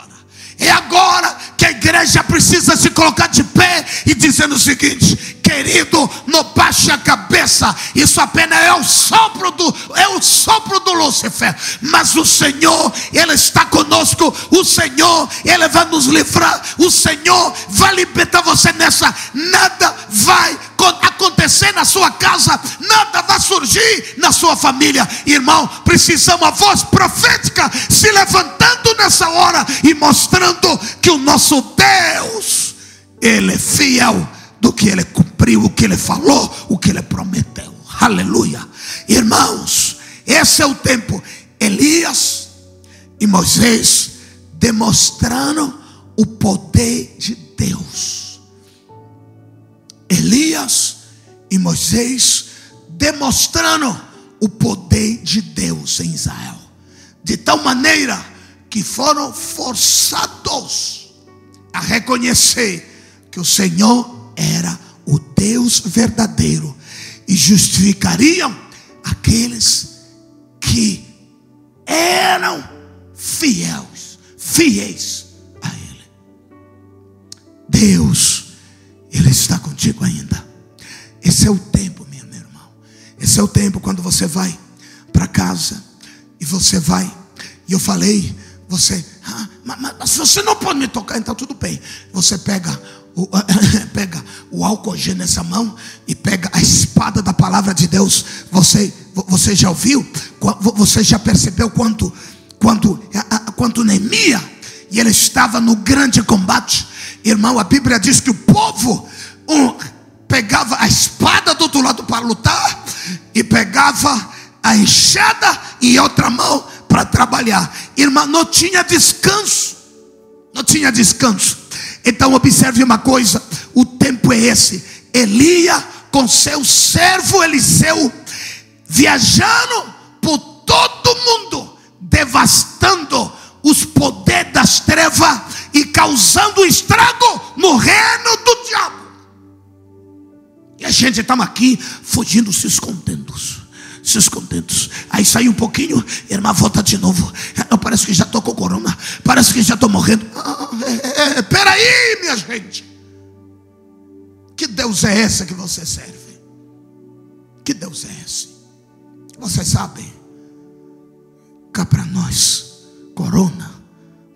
É agora que a igreja precisa se colocar de pé e dizendo o seguinte: querido, não baixe a cabeça. Isso apenas é o sopro do é o sopro do Lúcifer. Mas o Senhor, ele está conosco. O Senhor, ele vai nos livrar. O Senhor vai libertar você nessa. Nada vai acontecer na sua casa, nada vai surgir na sua família. Irmão, precisamos a voz profética se levantando nessa hora e mostrando que o nosso Deus, Ele é fiel do que Ele cumpriu, o que Ele falou, o que Ele prometeu. Aleluia. Irmãos, esse é o tempo. Elias e Moisés demonstraram o poder de Deus. Elias e Moisés demonstrando o poder de Deus em Israel, de tal maneira que foram forçados a reconhecer que o Senhor era o Deus verdadeiro e justificariam aqueles que eram fiéis, fiéis a Ele. Deus ele está contigo ainda. Esse é o tempo, meu irmão. Esse é o tempo quando você vai para casa e você vai. E eu falei, você, ah, mas, mas, você não pode me tocar, então tudo bem. Você pega o, pega o álcool gel nessa mão e pega a espada da palavra de Deus. Você, você já ouviu? Você já percebeu quanto, quanto, quanto Neemia e ele estava no grande combate. Irmão, a Bíblia diz que o povo um, pegava a espada do outro lado para lutar e pegava a enxada e outra mão para trabalhar. Irmão, não tinha descanso. Não tinha descanso. Então observe uma coisa: o tempo é esse. Elia com seu servo Eliseu viajando por todo mundo, devastando os poderes das trevas e causando estrago no reino do diabo. E a gente estava aqui fugindo, se escondendo. Se escondendo. Aí sai um pouquinho, irmã volta de novo. Ah, parece que já estou com corona. Parece que já estou morrendo. Ah, é, é, minha gente. Que Deus é esse que você serve? Que Deus é esse? Vocês sabem? Cá para nós corona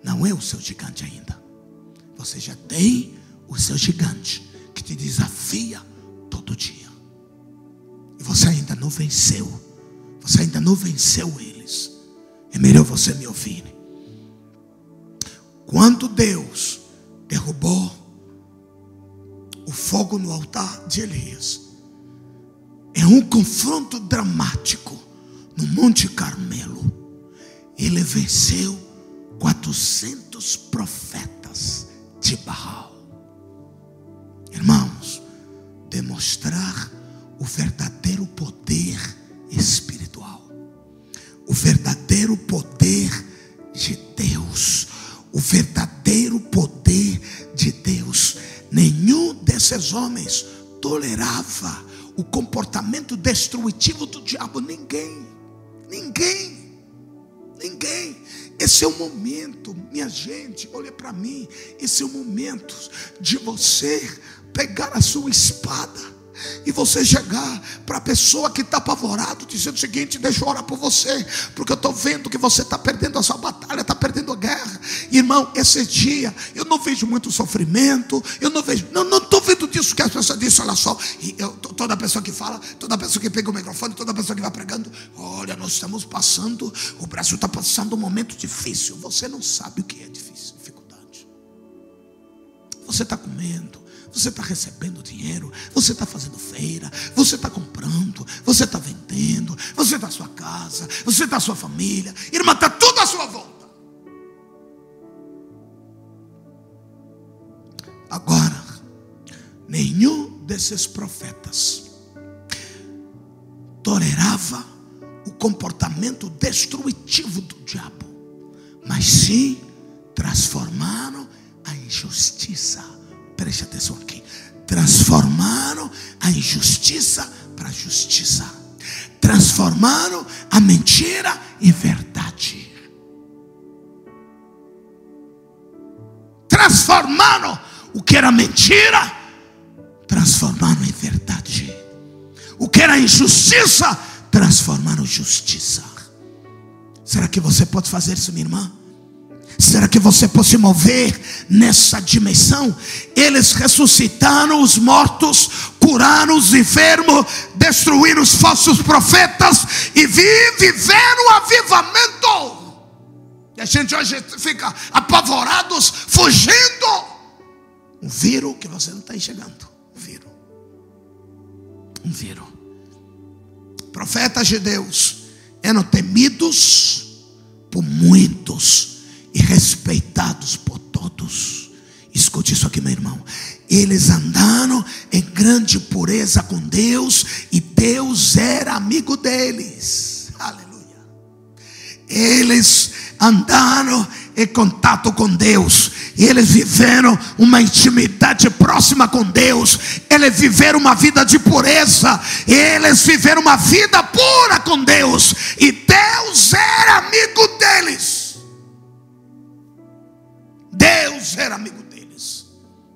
não é o seu gigante ainda. Você já tem o seu gigante que te desafia todo dia. E você ainda não venceu. Você ainda não venceu eles. É melhor você me ouvir. Quando Deus derrubou o fogo no altar de Elias, é um confronto dramático no Monte Carmelo ele venceu 400 profetas de Baal. Irmãos, demonstrar o verdadeiro poder espiritual, o verdadeiro poder de Deus, o verdadeiro poder de Deus. Nenhum desses homens tolerava o comportamento destrutivo do diabo, ninguém, ninguém. Ninguém. Esse é o momento, minha gente, olha para mim. Esse é o momento de você pegar a sua espada e você chegar para a pessoa que está apavorado, dizendo o seguinte: deixa eu orar por você, porque eu estou vendo que você está perdendo a sua batalha, está perdendo a guerra. Irmão, esse dia eu não vejo muito sofrimento, eu não vejo, não estou vendo disso que as pessoas dizem, olha só, eu, toda pessoa que fala, toda pessoa que pega o microfone, toda pessoa que vai pregando, olha, nós estamos passando, o Brasil está passando um momento difícil, você não sabe o que é difícil, dificuldade. Você está comendo, você está recebendo dinheiro, você está fazendo feira, você está comprando, você está vendendo, você está sua casa, você está sua família, irmã, está tudo à sua volta. Agora, nenhum desses profetas tolerava o comportamento destrutivo do diabo, mas sim transformaram a injustiça Preste atenção aqui. Transformaram a injustiça para justiça. Transformaram a mentira em verdade. Transformaram o que era mentira, transformaram em verdade. O que era injustiça, transformaram em justiça. Será que você pode fazer isso, minha irmã? Será que você pode se mover nessa dimensão? Eles ressuscitaram os mortos, curaram os enfermos, destruíram os falsos profetas e viveram o avivamento. E a gente hoje fica apavorados, fugindo. Um vírus que você não está enxergando. Um vírus. Um vírus. Profetas de Deus eram temidos por muitos e respeitados por todos. Escute isso aqui, meu irmão. Eles andaram em grande pureza com Deus e Deus era amigo deles. Aleluia. Eles andaram em contato com Deus. Eles viveram uma intimidade próxima com Deus. Eles viveram uma vida de pureza. Eles viveram uma vida pura com Deus. E Deus era amigo deles. Deus era amigo deles.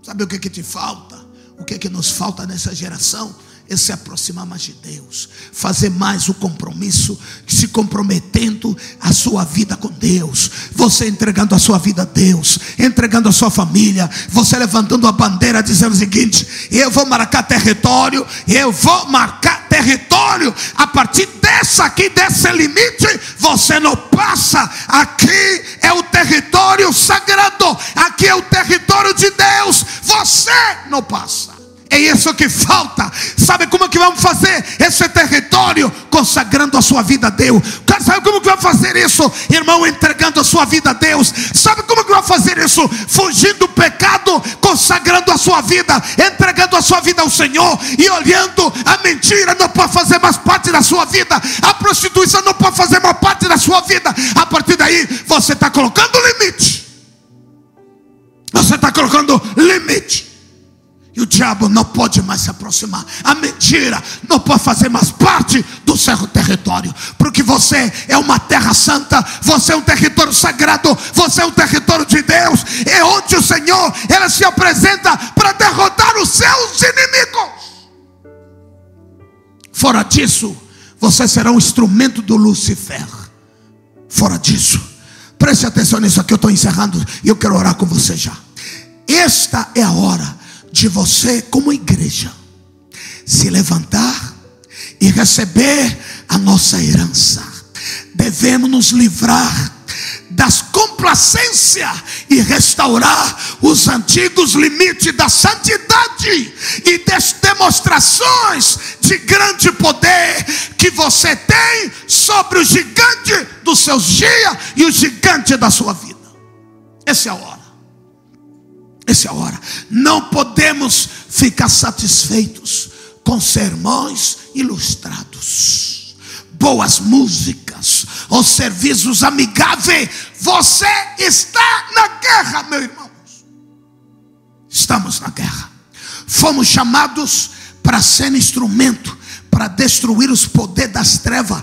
Sabe o que, que te falta? O que, que nos falta nessa geração? é se aproximar mais de Deus, fazer mais o compromisso, se comprometendo a sua vida com Deus, você entregando a sua vida a Deus, entregando a sua família, você levantando a bandeira dizendo o seguinte: eu vou marcar território, eu vou marcar território, a partir dessa aqui, desse limite, você não passa, aqui é o território sagrado, aqui é o território de Deus, você não passa. É isso que falta. Sabe como que vamos fazer esse território? Consagrando a sua vida a Deus. Sabe como que vamos fazer isso? Irmão, entregando a sua vida a Deus. Sabe como que vamos fazer isso? Fugindo do pecado, consagrando a sua vida, entregando a sua vida ao Senhor e olhando a mentira não pode fazer mais parte da sua vida. A prostituição não pode fazer mais parte da sua vida. A partir daí, você está colocando limite. Você está colocando limite. O diabo não pode mais se aproximar. A mentira não pode fazer mais parte do seu território. Porque você é uma terra santa, você é um território sagrado, você é um território de Deus. É onde o Senhor ele se apresenta para derrotar os seus inimigos. Fora disso, você será um instrumento do Lucifer. Fora disso, preste atenção nisso aqui. Eu estou encerrando e eu quero orar com você já. Esta é a hora de você, como igreja, se levantar e receber a nossa herança. Devemos nos livrar das complacências e restaurar os antigos limites da santidade e das demonstrações de grande poder que você tem sobre o gigante dos seus dias e o gigante da sua vida. Essa é a hora. Essa é a hora. Não podemos ficar satisfeitos com sermões ilustrados, boas músicas ou serviços amigáveis. Você está na guerra, meu irmão. Estamos na guerra. Fomos chamados para ser instrumento para destruir os poderes das trevas.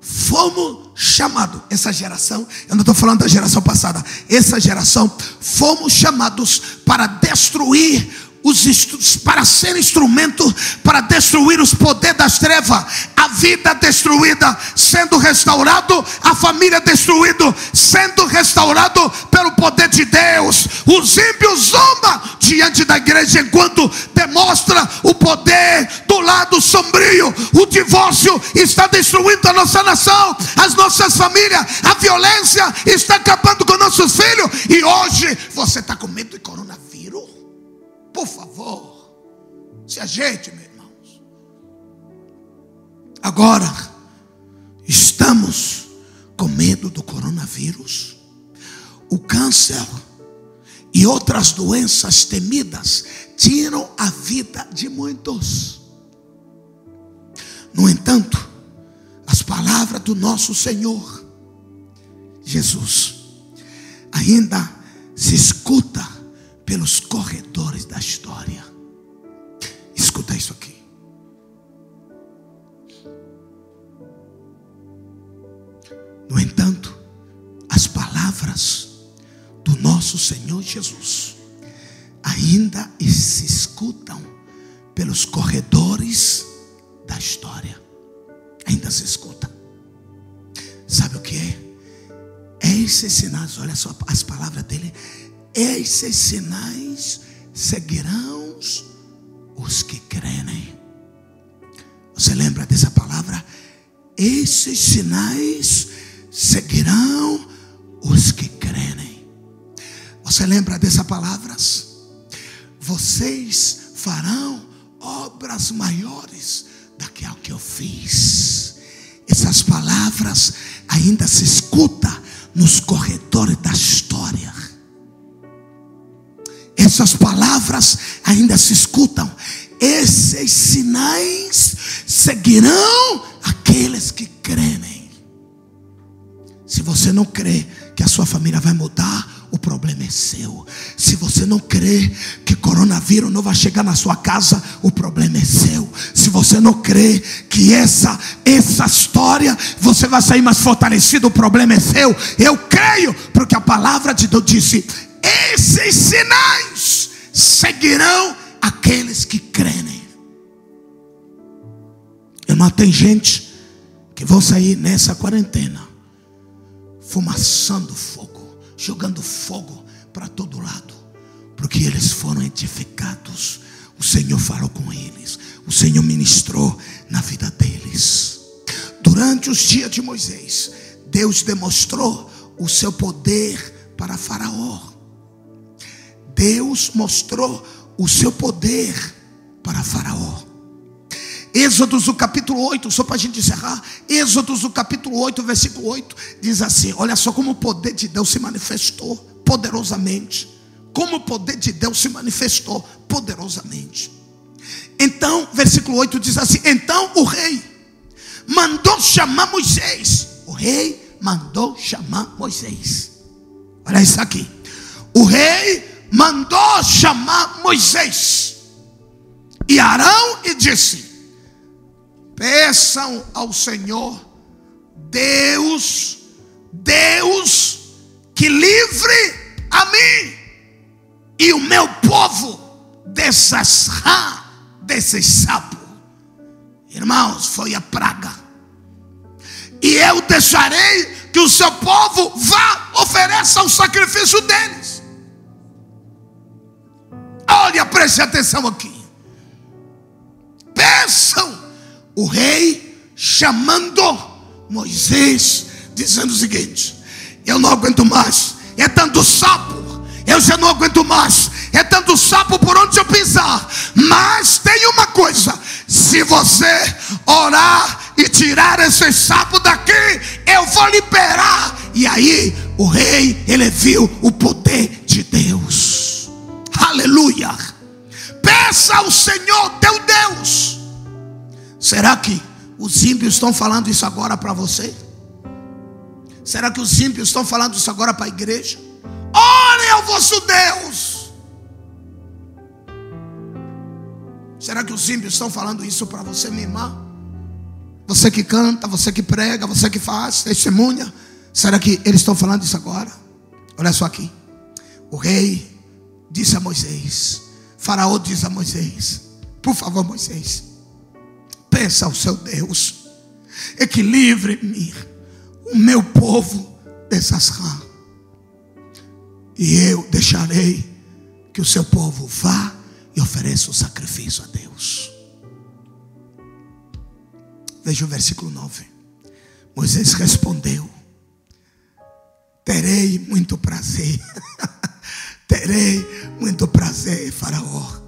Fomos chamados, essa geração, eu não estou falando da geração passada, essa geração, fomos chamados para destruir os para ser instrumento para destruir os poderes das trevas, a vida destruída, sendo restaurado, a família destruída, sendo restaurado pelo poder de Deus. Os ímpios zombam diante da igreja enquanto demonstra o poder do lado sombrio. O divórcio está destruindo a nossa nação, as nossas famílias, a violência está acabando com nossos filhos. E hoje você está com medo de coronavírus. Por favor, se ajeite, meus irmãos. Agora, estamos com medo do coronavírus, o câncer e outras doenças temidas tiram a vida de muitos. No entanto, as palavras do nosso Senhor Jesus ainda se escuta pelos corredores da história. Escuta isso aqui. No entanto, as palavras do nosso Senhor Jesus ainda se escutam pelos corredores da história. Ainda se escuta. Sabe o que é? Esses sinais, olha só as palavras dele esses sinais seguirão os que creem. Você lembra dessa palavra? Esses sinais seguirão os que creem. Você lembra dessas palavras? Vocês farão obras maiores daquilo que eu fiz. Essas palavras ainda se escuta nos corredores da história essas palavras ainda se escutam. Esses sinais seguirão aqueles que creem. Se você não crê que a sua família vai mudar, o problema é seu. Se você não crê que coronavírus não vai chegar na sua casa, o problema é seu. Se você não crê que essa essa história você vai sair mais fortalecido, o problema é seu. Eu creio, porque a palavra de Deus disse: esses sinais seguirão aqueles que creem. Irmão, tem gente que vão sair nessa quarentena fumaçando fogo, jogando fogo para todo lado, porque eles foram edificados. O Senhor falou com eles, o Senhor ministrou na vida deles. Durante os dias de Moisés, Deus demonstrou o seu poder para Faraó. Deus mostrou o seu poder para Faraó. Êxodos, o capítulo 8, só para a gente encerrar. Êxodos, o capítulo 8, versículo 8, diz assim: Olha só como o poder de Deus se manifestou poderosamente. Como o poder de Deus se manifestou poderosamente. Então, versículo 8 diz assim: Então o rei mandou chamar Moisés. O rei mandou chamar Moisés. Olha isso aqui. O rei mandou chamar Moisés e Arão e disse: Peçam ao Senhor, Deus, Deus, que livre a mim e o meu povo dessas rã, desse sapo. Irmãos, foi a praga. E eu deixarei que o seu povo vá ofereça o sacrifício deles. Olha, preste atenção aqui. Peçam o rei chamando Moisés, dizendo o seguinte: Eu não aguento mais, é tanto sapo, eu já não aguento mais, é tanto sapo por onde eu pisar. Mas tem uma coisa: se você orar e tirar esse sapo daqui, eu vou liberar. E aí o rei, ele viu o poder de Deus. Aleluia. Peça ao Senhor teu Deus. Será que os ímpios estão falando isso agora para você? Será que os ímpios estão falando isso agora para a igreja? Ore ao vosso Deus. Será que os ímpios estão falando isso para você, minha irmã? Você que canta, você que prega, você que faz, testemunha. Será que eles estão falando isso agora? Olha só aqui. O rei disse a Moisés: Faraó diz a Moisés: Por favor, Moisés, peça ao seu Deus, equilibre-me, o meu povo dessas rãs, e eu deixarei que o seu povo vá e ofereça o sacrifício a Deus. Veja o versículo 9. Moisés respondeu: Terei muito prazer, terei muito prazer, Faraó,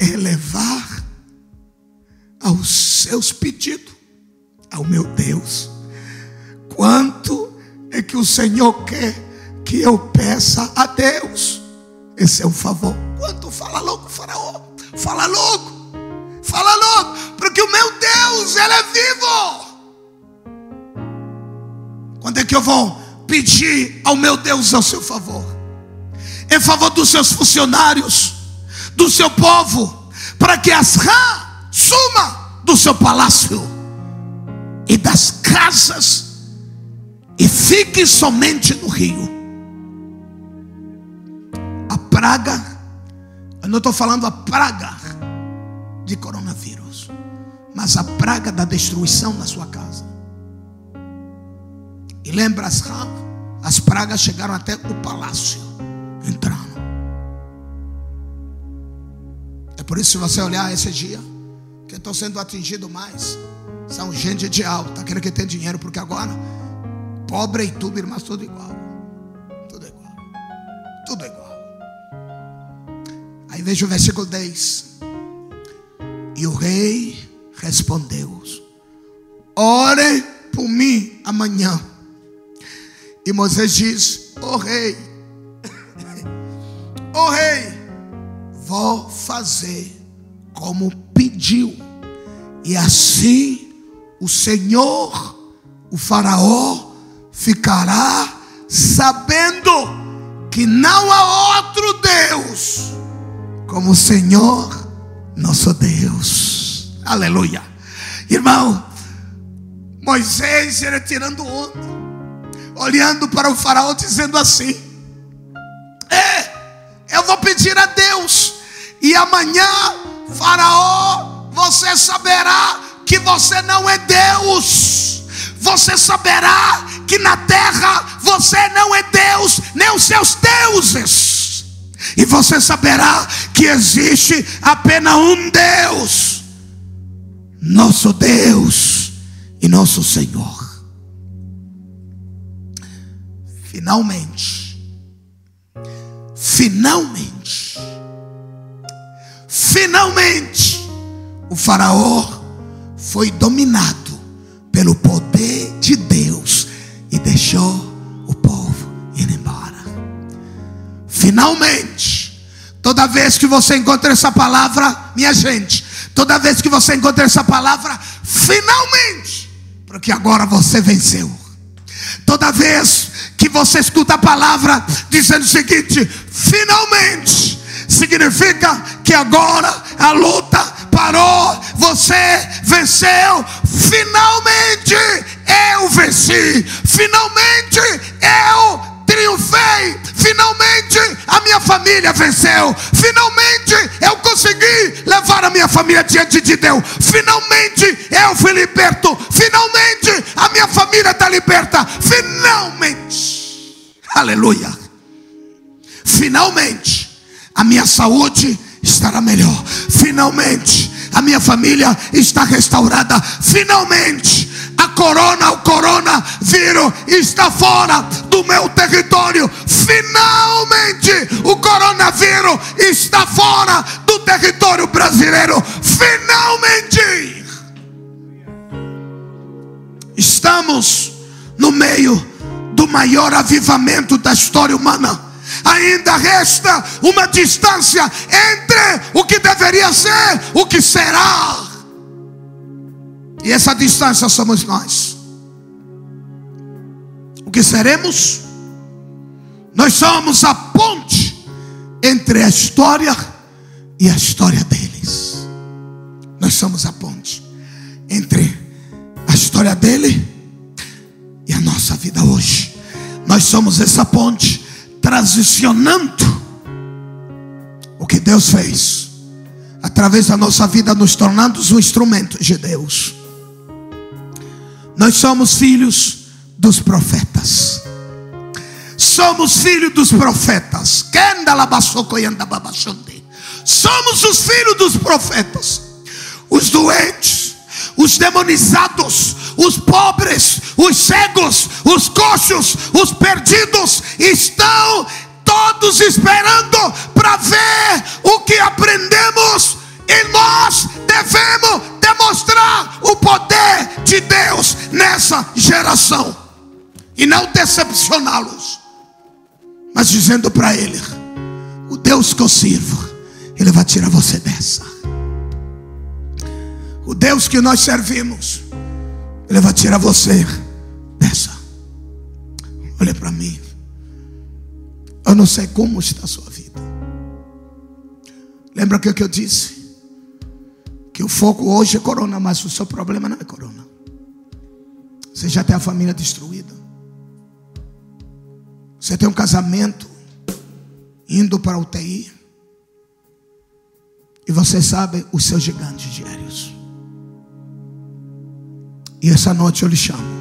em levar aos seus pedidos ao meu Deus. Quanto é que o Senhor quer que eu peça a Deus? Esse é o favor. Quanto fala logo, Faraó? Fala logo, fala logo, porque o meu Deus, Ele é vivo. Quando é que eu vou pedir ao meu Deus ao seu favor? Em favor dos seus funcionários, do seu povo, para que as rãs suma do seu palácio e das casas e fique somente no rio. A praga, eu não estou falando a praga de coronavírus, mas a praga da destruição na sua casa. E lembra as as pragas chegaram até o palácio, entrando. É por isso que você olhar esse dia, que estão sendo atingidos mais, são gente de alta, aquele que tem dinheiro, porque agora, pobre e tudo, irmãos, tudo igual. Tudo igual. Tudo igual. Aí veja o versículo 10. E o rei respondeu: Ore por mim amanhã. E Moisés diz: Ó oh, rei, ó oh, rei, vou fazer como pediu. E assim o Senhor, o Faraó, ficará sabendo que não há outro Deus como o Senhor, nosso Deus. Aleluia. Irmão, Moisés era tirando onda, olhando para o Faraó, dizendo assim: É, eu vou pedir a Deus, e amanhã Faraó, você saberá que você não é Deus. Você saberá que na terra você não é Deus, nem os seus deuses. E você saberá que existe apenas um Deus, nosso Deus e nosso Senhor. Finalmente, finalmente, Finalmente, o Faraó foi dominado pelo poder de Deus e deixou o povo ir embora. Finalmente, toda vez que você encontra essa palavra, minha gente, toda vez que você encontra essa palavra, finalmente, porque agora você venceu. Toda vez que você escuta a palavra dizendo o seguinte: finalmente, significa que agora a luta parou, você venceu. Finalmente eu venci, finalmente eu triunfei, finalmente a minha família venceu, finalmente eu consegui levar a minha família diante de Deus, finalmente eu fui liberto, finalmente a minha família está liberta, finalmente, aleluia, finalmente a minha saúde estará melhor. Finalmente, a minha família está restaurada. Finalmente, a corona, o coronavírus está fora do meu território. Finalmente, o coronavírus está fora do território brasileiro. Finalmente, estamos no meio do maior avivamento da história humana ainda resta uma distância entre o que deveria ser, o que será. E essa distância somos nós. O que seremos? Nós somos a ponte entre a história e a história deles. Nós somos a ponte entre história dele e a nossa vida hoje. Nós somos essa ponte transicionando o que Deus fez através da nossa vida, nos tornando um instrumento de Deus. Nós somos filhos dos profetas. Somos filhos dos profetas. Somos os filhos dos profetas. Os doentes, os demonizados, os pobres, os cegos, os coxos, os perdidos estão todos esperando para ver o que aprendemos e nós devemos demonstrar o poder de Deus nessa geração e não decepcioná-los, mas dizendo para ele: o Deus que eu sirvo, Ele vai tirar você dessa. O Deus que nós servimos, Ele vai tirar você dessa. Olha para mim. Eu não sei como está a sua vida. Lembra o que eu disse? Que o foco hoje é corona, mas o seu problema não é corona. Você já tem a família destruída. Você tem um casamento indo para a UTI. E você sabe os seus gigantes diários. E essa noite eu lhe chamo.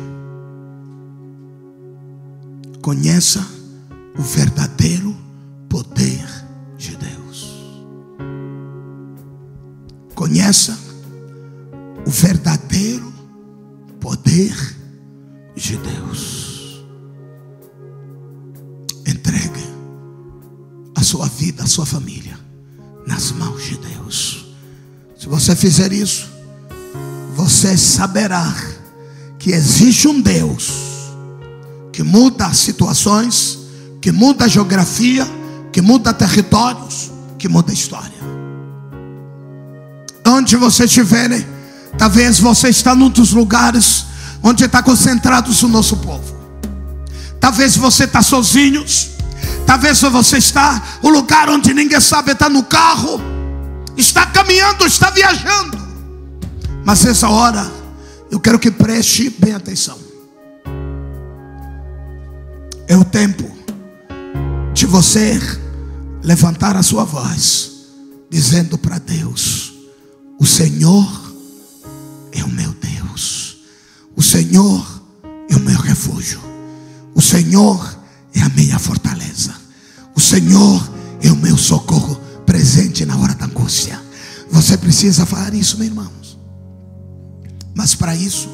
Conheça o verdadeiro poder de Deus. Conheça o verdadeiro poder de Deus. Entregue a sua vida, a sua família nas mãos de Deus. Se você fizer isso, você saberá que existe um Deus que muda situações, que muda a geografia, que muda territórios, que muda a história. Onde você estiver, talvez você está num dos lugares onde está concentrado o nosso povo. Talvez você está sozinho. Talvez você está o lugar onde ninguém sabe, está no carro, está caminhando, está viajando. Mas essa hora, eu quero que preste bem atenção. É o tempo de você levantar a sua voz, dizendo para Deus: O Senhor é o meu Deus, o Senhor é o meu refúgio, o Senhor é a minha fortaleza, o Senhor é o meu socorro presente na hora da angústia. Você precisa falar isso, meus irmãos. Mas para isso,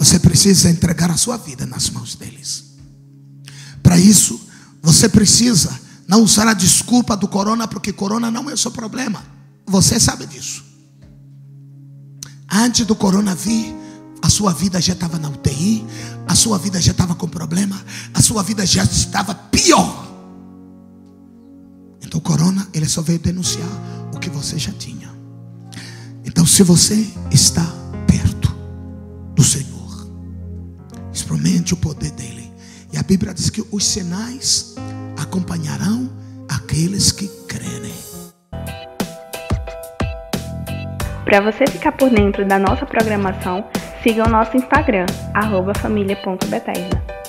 você precisa entregar a sua vida nas mãos deles. Para isso, você precisa não usar a desculpa do corona, porque corona não é o seu problema. Você sabe disso. Antes do corona vir, a sua vida já estava na UTI, a sua vida já estava com problema, a sua vida já estava pior. Então o corona, ele só veio denunciar o que você já tinha. Então se você está do Senhor, experimente o poder dele. E a Bíblia diz que os sinais acompanharão aqueles que creem. Para você ficar por dentro da nossa programação, siga o nosso Instagram, família.bethesda.